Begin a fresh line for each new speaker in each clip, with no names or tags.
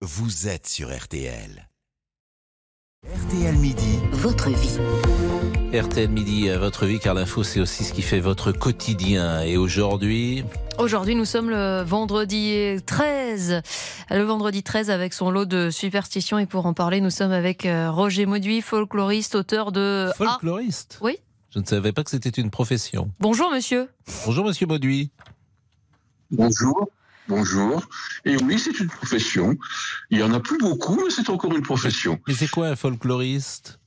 vous êtes sur RTL. RTL Midi,
votre vie.
RTL Midi, euh, votre vie, car l'info, c'est aussi ce qui fait votre quotidien. Et aujourd'hui,
Aujourd'hui, nous sommes le vendredi 13. Le vendredi 13 avec son lot de superstitions. Et pour en parler, nous sommes avec euh, Roger Mauduit, folkloriste, auteur de...
folkloriste
Ah, oui
Je ne savais pas que c'était une profession.
Bonjour monsieur.
Bonjour Monsieur Mauduit.
Bonjour. Bonjour. Et oui, c'est une profession. Il y en a plus beaucoup, mais c'est encore une profession.
Mais c'est quoi un folkloriste?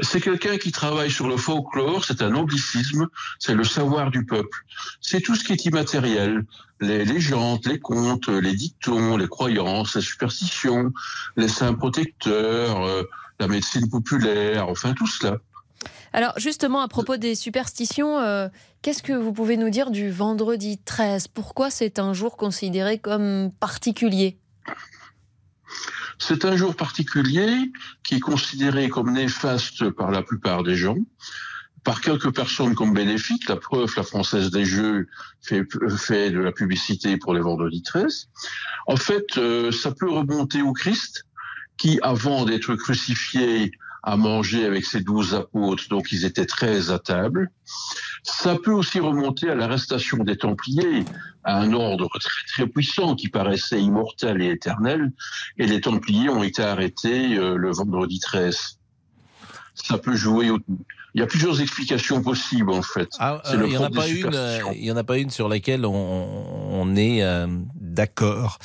C'est quelqu'un qui travaille sur le folklore, c'est un anglicisme, c'est le savoir du peuple. C'est tout ce qui est immatériel, les légendes, les contes, les dictons, les croyances, les superstitions, les saints protecteurs, euh, la médecine populaire, enfin tout cela.
Alors justement, à propos des superstitions, euh, qu'est-ce que vous pouvez nous dire du vendredi 13 Pourquoi c'est un jour considéré comme particulier?
C'est un jour particulier qui est considéré comme néfaste par la plupart des gens, par quelques personnes comme bénéfique. La preuve, la Française des Jeux fait, de la publicité pour les vendredis 13. En fait, euh, ça peut remonter au Christ, qui, avant d'être crucifié, a mangé avec ses douze apôtres, donc ils étaient treize à table. Ça peut aussi remonter à l'arrestation des Templiers, à un ordre très très puissant qui paraissait immortel et éternel, et les Templiers ont été arrêtés euh, le vendredi 13. Ça peut jouer au... Il y a plusieurs explications possibles en fait.
Ah, euh, Il n'y en, a pas une, euh,
superstitions.
il y en a pas une sur laquelle on, on est euh, d'accord.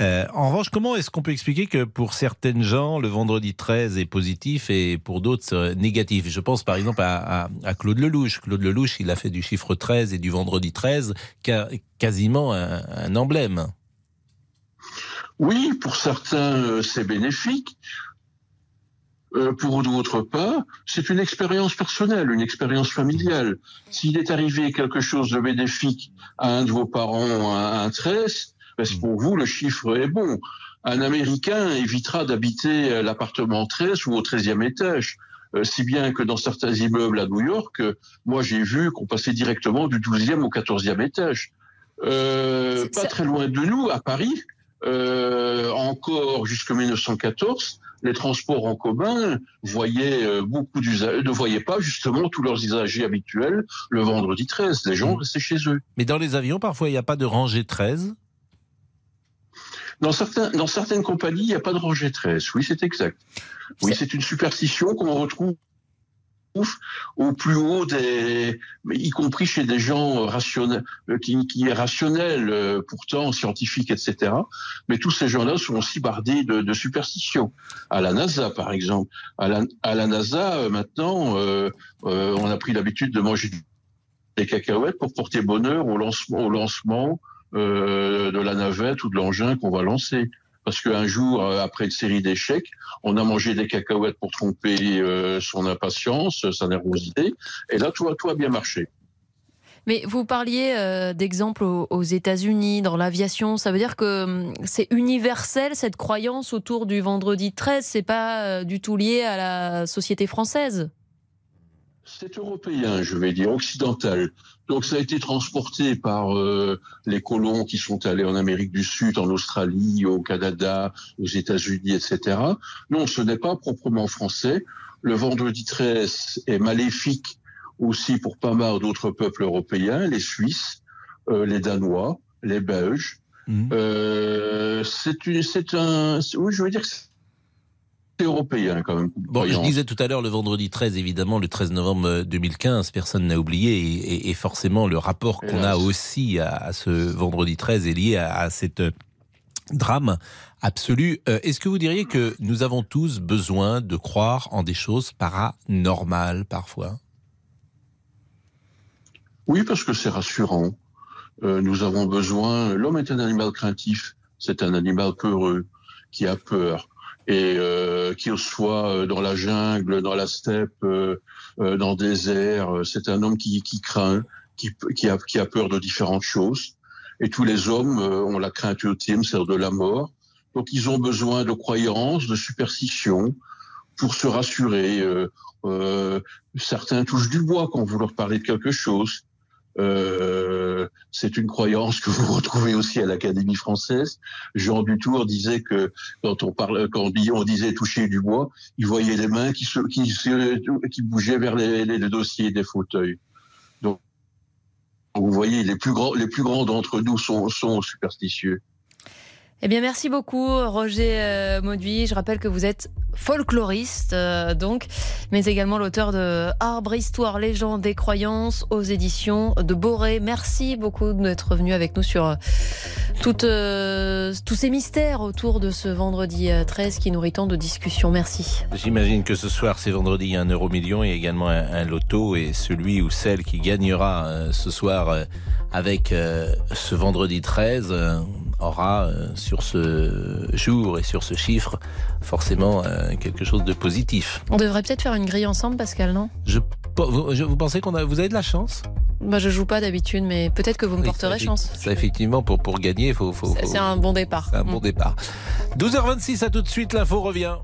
Euh, en revanche, comment est-ce qu'on peut expliquer que pour certaines gens, le vendredi 13 est positif et pour d'autres c'est négatif? Je pense par exemple à, Claude Lelouch. Claude Lelouch, il a fait du chiffre 13 et du vendredi 13 ca- quasiment un, emblème.
Oui, pour certains, euh, c'est bénéfique. Euh, pour d'autres pas, c'est une expérience personnelle, une expérience familiale. S'il est arrivé quelque chose de bénéfique à un de vos parents à un 13, ben, c'est pour vous, le chiffre est bon. Un Américain évitera d'habiter euh, l'appartement 13 ou au 13e étage. Euh, si bien que dans certains immeubles à New York, euh, moi j'ai vu qu'on passait directement du 12e au 14e étage. Euh, pas
ça-
très loin de nous, à Paris, euh, encore jusqu'en 1914, les transports en commun voyaient beaucoup ne voyaient pas justement tous leurs usagers habituels le vendredi 13. Les gens
Mm.
restaient chez eux.
Mais dans les avions, parfois, il n'y a pas de rangée 13.
Dans, certains, dans certaines compagnies, il n'y a pas de 13. Oui, c'est exact. Oui, c'est une superstition qu'on retrouve au plus haut des, y compris chez des gens rationnels, euh, qui, qui est rationnel, euh, pourtant scientifique, etc. Mais tous ces gens-là sont aussi bardés de, de superstitions. À la NASA, par exemple, à la, à la NASA, euh, maintenant, euh, euh, on a pris l'habitude de manger des cacahuètes pour porter bonheur au lancement, au lancement euh, de la navette ou de l'engin qu'on va lancer. Parce qu'un jour, euh, après une série d'échecs, on a mangé des cacahuètes pour tromper euh, son impatience, sa nervosité, et là, tout a, bien marché.
Mais vous parliez euh, d'exemples aux, aux États-Unis, dans l'aviation. Ça veut dire que hum, c'est universel cette croyance autour du vendredi 13. C'est pas du tout lié à la société française?
C'est européen, je vais dire, occidental. Donc ça a été transporté par euh, les colons qui sont allés en Amérique du Sud, en Australie, au Canada, aux États-Unis, etc. Non, ce n'est pas proprement français. Le vendredi 13 est maléfique aussi pour pas mal d'autres peuples européens, les Suisses, euh, les Danois, les Belges.
Mhm.
Euh, c'est un, oui, je veux dire européen quand même.
Bon, je disais tout à l'heure le vendredi 13, évidemment, le 13 novembre 2015, personne n'a oublié, et, forcément le rapport qu'on a aussi à, à ce vendredi 13 est lié à, à cette euh, drame absolu. Euh, Est-ce que vous diriez que nous avons tous besoin de croire en des choses paranormales parfois?
Oui, parce que c'est rassurant. Euh, nous avons besoin. L'homme est un animal craintif. C'est un animal peureux qui a peur et euh, qu'il soit euh, dans la jungle, dans la steppe, euh, euh, dans le désert. euh, C'est un homme qui, qui craint, qui, qui, a, qui a peur de différentes choses. Et tous les hommes ont la crainte ultime, celle de la mort. Donc ils ont besoin de croyances, de superstitions pour se rassurer. Euh, certains touchent du bois quand vous leur parlez de quelque chose. Euh, c'est une croyance que vous retrouvez aussi à l'Académie française. Jean Dutour disait que quand on parle, quand on disait toucher du bois, il voyait les mains qui se, qui, qui bougeaient vers les, les, dossiers des fauteuils. Donc, vous voyez, les plus grands, les plus grands d'entre nous sont, sont superstitieux.
Eh bien, merci beaucoup, Roger euh, Mauduit. Je rappelle que vous êtes folkloriste, euh, donc, mais également l'auteur de Arbre, Histoire, Légende et Croyances aux éditions de Boré. Merci beaucoup d'être venu avec nous sur euh, tous ces mystères autour de ce vendredi 13 qui nourrit tant de discussions. Merci.
J'imagine que ce soir, c'est vendredi, un euro million et également un, loto. Et celui ou celle qui gagnera ce soir avec ce vendredi 13 aura euh, sur ce jour et sur ce chiffre forcément euh, quelque chose de positif.
On devrait peut-être faire une grille ensemble, Pascal, non?
Je, vous, pensez qu'on a, vous avez de la chance?
Bah, je joue pas d'habitude, mais peut-être que vous me porterez chance.
Ça, effectivement, pour, pour gagner, il faut. faut
c'est un bon départ.
un bon mm. départ. 12h26, à tout de suite, l'info revient.